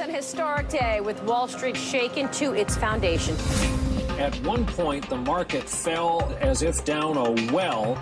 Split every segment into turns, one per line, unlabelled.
an historic day with Wall Street shaken to its foundation.
At one point, the market fell as if down a well.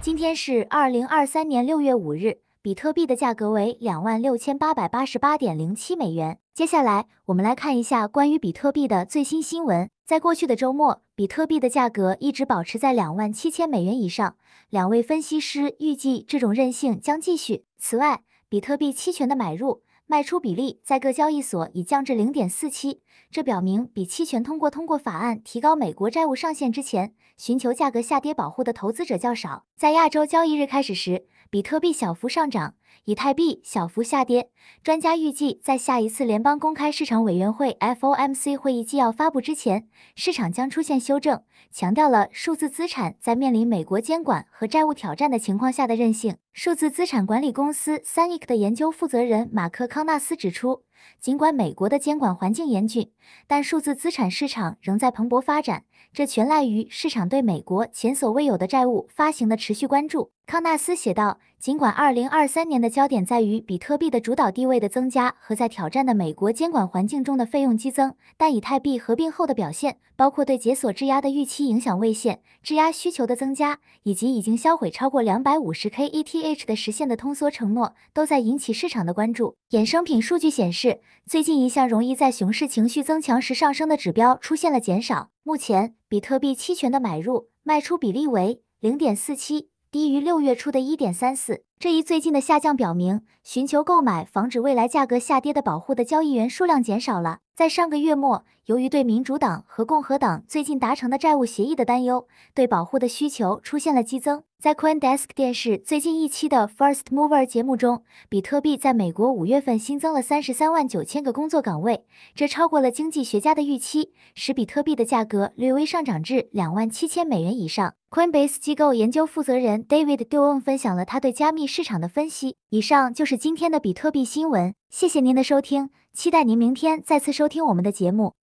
今天是二零二三年六月五日，比特币的价格为两万六千八百八十八点零七美元。接下来，我们来看一下关于比特币的最新新闻。在过去的周末，比特币的价格一直保持在两万七千美元以上。两位分析师预计这种韧性将继续。此外，比特币期权的买入。卖出比例在各交易所已降至零点四七，这表明比期权通过通过法案提高美国债务上限之前，寻求价格下跌保护的投资者较少。在亚洲交易日开始时，比特币小幅上涨。以太币小幅下跌。专家预计，在下一次联邦公开市场委员会 （FOMC） 会议纪要发布之前，市场将出现修正，强调了数字资产在面临美国监管和债务挑战的情况下的韧性。数字资产管理公司 Sanic 的研究负责人马克·康纳斯指出，尽管美国的监管环境严峻，但数字资产市场仍在蓬勃发展。这全赖于市场对美国前所未有的债务发行的持续关注。康纳斯写道：“尽管2023年的焦点在于比特币的主导地位的增加和在挑战的美国监管环境中的费用激增，但以太币合并后的表现，包括对解锁质押的预期影响未现、质押需求的增加，以及已经销毁超过 250k ETH 的实现的通缩承诺，都在引起市场的关注。”衍生品数据显示，最近一项容易在熊市情绪增强时上升的指标出现了减少。目前，比特币期权的买入卖出比例为零点四七。低于六月初的一点三四。这一最近的下降表明，寻求购买防止未来价格下跌的保护的交易员数量减少了。在上个月末，由于对民主党和共和党最近达成的债务协议的担忧，对保护的需求出现了激增。在 CoinDesk 电视最近一期的 First Mover 节目中，比特币在美国五月份新增了三十三万九千个工作岗位，这超过了经济学家的预期，使比特币的价格略微上涨至两万七千美元以上。Coinbase 机构研究负责人 David d o n 分享了他对加密市场的分析。以上就是今天的比特币新闻，谢谢您的收听，期待您明天再次收听我们的节目。